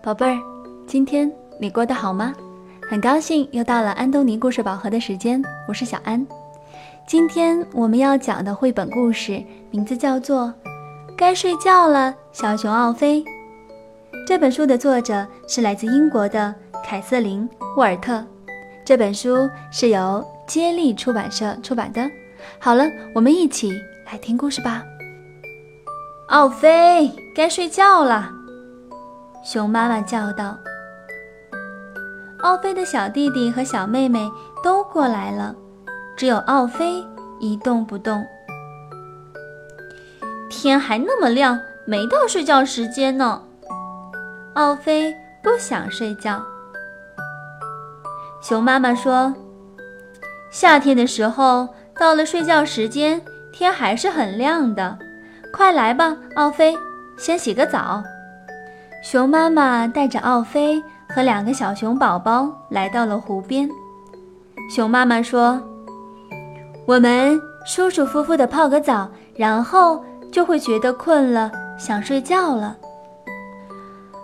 宝贝儿，今天你过得好吗？很高兴又到了安东尼故事宝盒的时间，我是小安。今天我们要讲的绘本故事名字叫做《该睡觉了，小熊奥菲》。这本书的作者是来自英国的凯瑟琳·沃尔特，这本书是由接力出版社出版的。好了，我们一起来听故事吧。奥菲，该睡觉了。熊妈妈叫道：“奥菲的小弟弟和小妹妹都过来了，只有奥菲一动不动。天还那么亮，没到睡觉时间呢。”奥菲不想睡觉。熊妈妈说：“夏天的时候，到了睡觉时间，天还是很亮的。快来吧，奥菲，先洗个澡。”熊妈妈带着奥菲和两个小熊宝宝来到了湖边。熊妈妈说：“我们舒舒服服地泡个澡，然后就会觉得困了，想睡觉了。”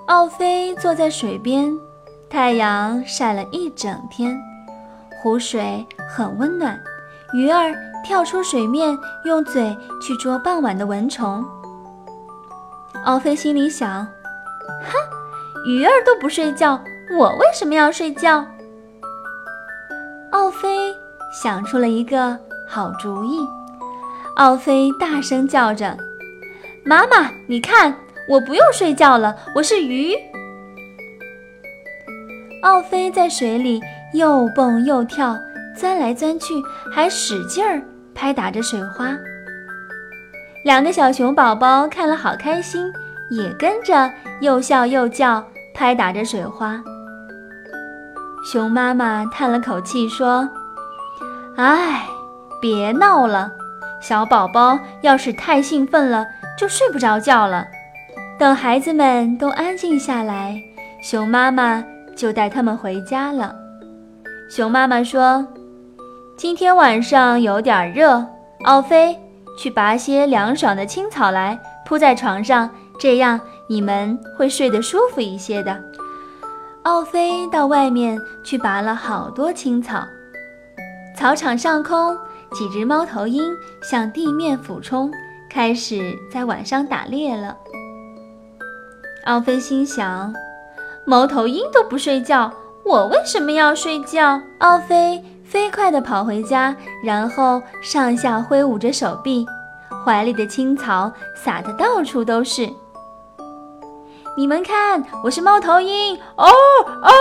奥菲坐在水边，太阳晒了一整天，湖水很温暖，鱼儿跳出水面，用嘴去捉傍晚的蚊虫。奥菲心里想。哈，鱼儿都不睡觉，我为什么要睡觉？奥菲想出了一个好主意。奥菲大声叫着：“妈妈，你看，我不用睡觉了，我是鱼。”奥菲在水里又蹦又跳，钻来钻去，还使劲儿拍打着水花。两个小熊宝宝看了好开心。也跟着又笑又叫，拍打着水花。熊妈妈叹了口气说：“哎，别闹了，小宝宝要是太兴奋了，就睡不着觉了。等孩子们都安静下来，熊妈妈就带他们回家了。”熊妈妈说：“今天晚上有点热，奥菲，去拔些凉爽的青草来铺在床上。”这样你们会睡得舒服一些的。奥菲到外面去拔了好多青草，草场上空几只猫头鹰向地面俯冲，开始在晚上打猎了。奥菲心想：猫头鹰都不睡觉，我为什么要睡觉？奥菲飞快地跑回家，然后上下挥舞着手臂，怀里的青草撒得到处都是。你们看，我是猫头鹰哦哦！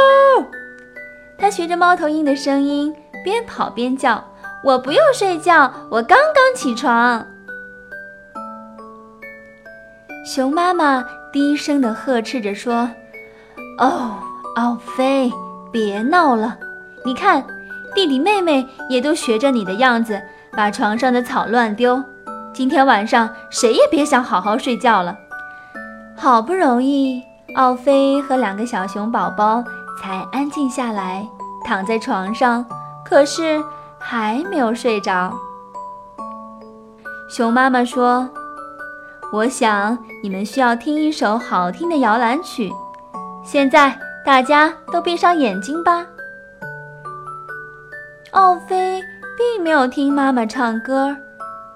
它学着猫头鹰的声音，边跑边叫：“我不用睡觉，我刚刚起床。”熊妈妈低声地呵斥着说：“哦，奥菲，别闹了！你看，弟弟妹妹也都学着你的样子，把床上的草乱丢。今天晚上谁也别想好好睡觉了。”好不容易，奥菲和两个小熊宝宝才安静下来，躺在床上，可是还没有睡着。熊妈妈说：“我想你们需要听一首好听的摇篮曲，现在大家都闭上眼睛吧。”奥菲并没有听妈妈唱歌，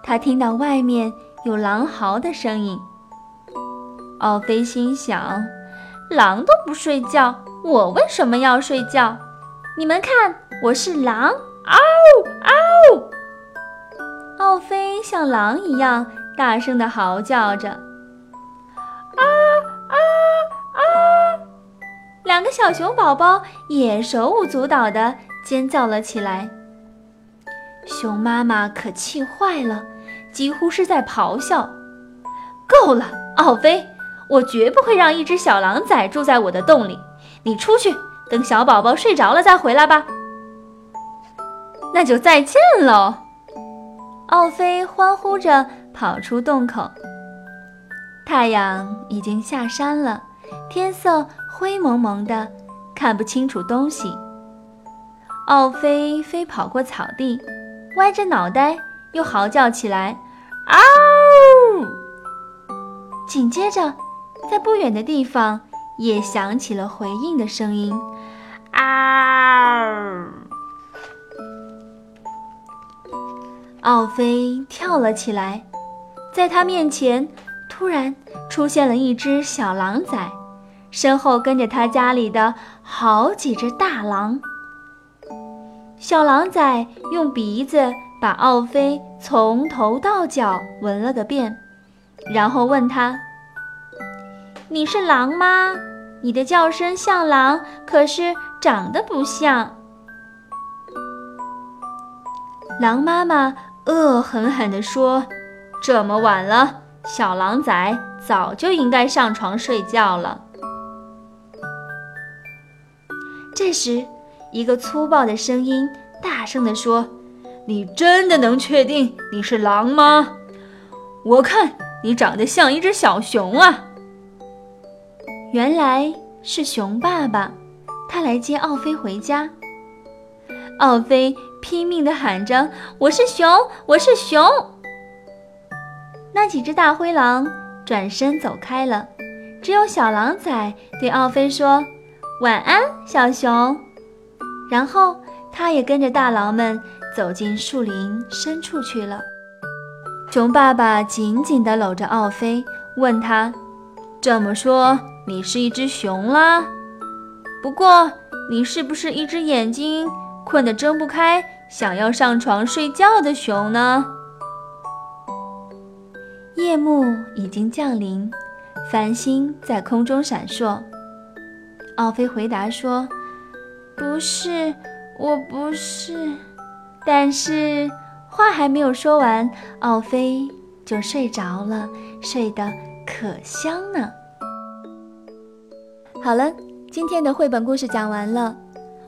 他听到外面有狼嚎的声音。奥菲心想：“狼都不睡觉，我为什么要睡觉？你们看，我是狼！”嗷嗷！奥菲像狼一样大声地嚎叫着：“啊啊啊！”两个小熊宝宝也手舞足蹈的尖叫了起来。熊妈妈可气坏了，几乎是在咆哮：“够了，奥菲！”我绝不会让一只小狼崽住在我的洞里。你出去，等小宝宝睡着了再回来吧。那就再见喽！奥菲欢呼着跑出洞口。太阳已经下山了，天色灰蒙蒙的，看不清楚东西。奥菲飞跑过草地，歪着脑袋又嚎叫起来：“嗷！”紧接着。在不远的地方，也响起了回应的声音：“啊！”奥菲跳了起来，在他面前突然出现了一只小狼崽，身后跟着他家里的好几只大狼。小狼崽用鼻子把奥菲从头到脚闻了个遍，然后问他：“你是狼吗？你的叫声像狼，可是长得不像。”狼妈妈恶狠狠地说：“这么晚了，小狼崽早就应该上床睡觉了。”这时。一个粗暴的声音大声地说：“你真的能确定你是狼吗？我看你长得像一只小熊啊！”原来是熊爸爸，他来接奥菲回家。奥菲拼命地喊着：“我是熊，我是熊！”那几只大灰狼转身走开了，只有小狼崽对奥菲说：“晚安，小熊。”然后，他也跟着大狼们走进树林深处去了。熊爸爸紧紧地搂着奥菲，问他：“这么说，你是一只熊啦？不过，你是不是一只眼睛困得睁不开，想要上床睡觉的熊呢？”夜幕已经降临，繁星在空中闪烁。奥菲回答说。不是，我不是。但是话还没有说完，奥菲就睡着了，睡得可香呢。好了，今天的绘本故事讲完了。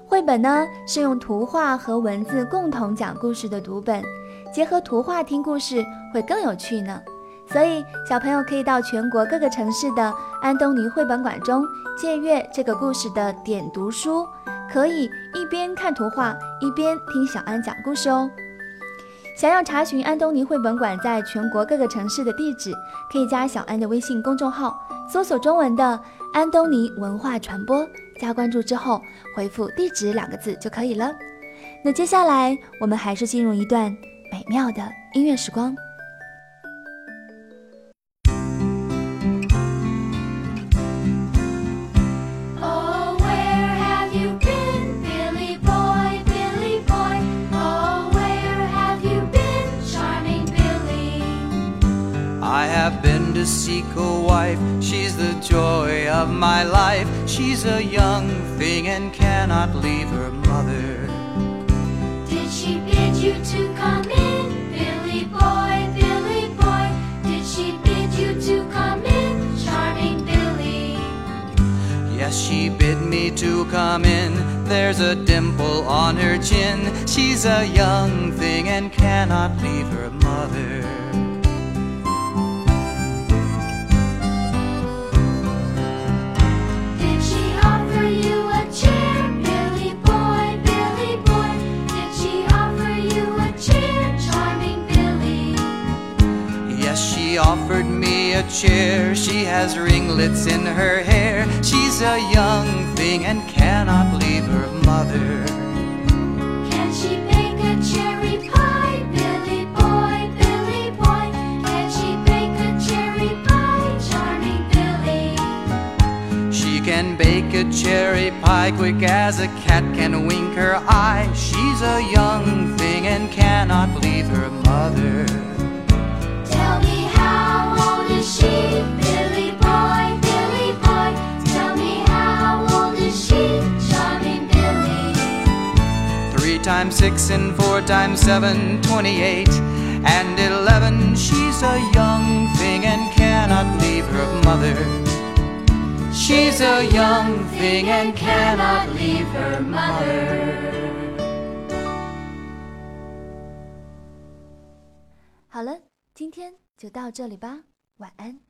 绘本呢是用图画和文字共同讲故事的读本，结合图画听故事会更有趣呢。所以小朋友可以到全国各个城市的安东尼绘本馆中借阅这个故事的点读书。可以一边看图画一边听小安讲故事哦。想要查询安东尼绘本馆在全国各个城市的地址，可以加小安的微信公众号，搜索中文的“安东尼文化传播”，加关注之后回复“地址”两个字就可以了。那接下来我们还是进入一段美妙的音乐时光。To seek a wife. She's the joy of my life. She's a young thing and cannot leave her mother. Did she bid you to come in, Billy boy, Billy boy? Did she bid you to come in, charming Billy? Yes, she bid me to come in. There's a dimple on her chin. She's a young thing and cannot leave her mother. Chair. She has ringlets in her hair. She's a young thing and cannot leave her mother. Can she bake a cherry pie, Billy boy, Billy boy? Can she bake a cherry pie, charming Billy? She can bake a cherry pie quick as a cat can wink her eye. She's a young thing and cannot leave her mother. times six and four times seven, twenty-eight and eleven. She's a young thing and cannot leave her mother. She's a young thing and cannot leave her mother. 好了，今天就到这里吧，晚安。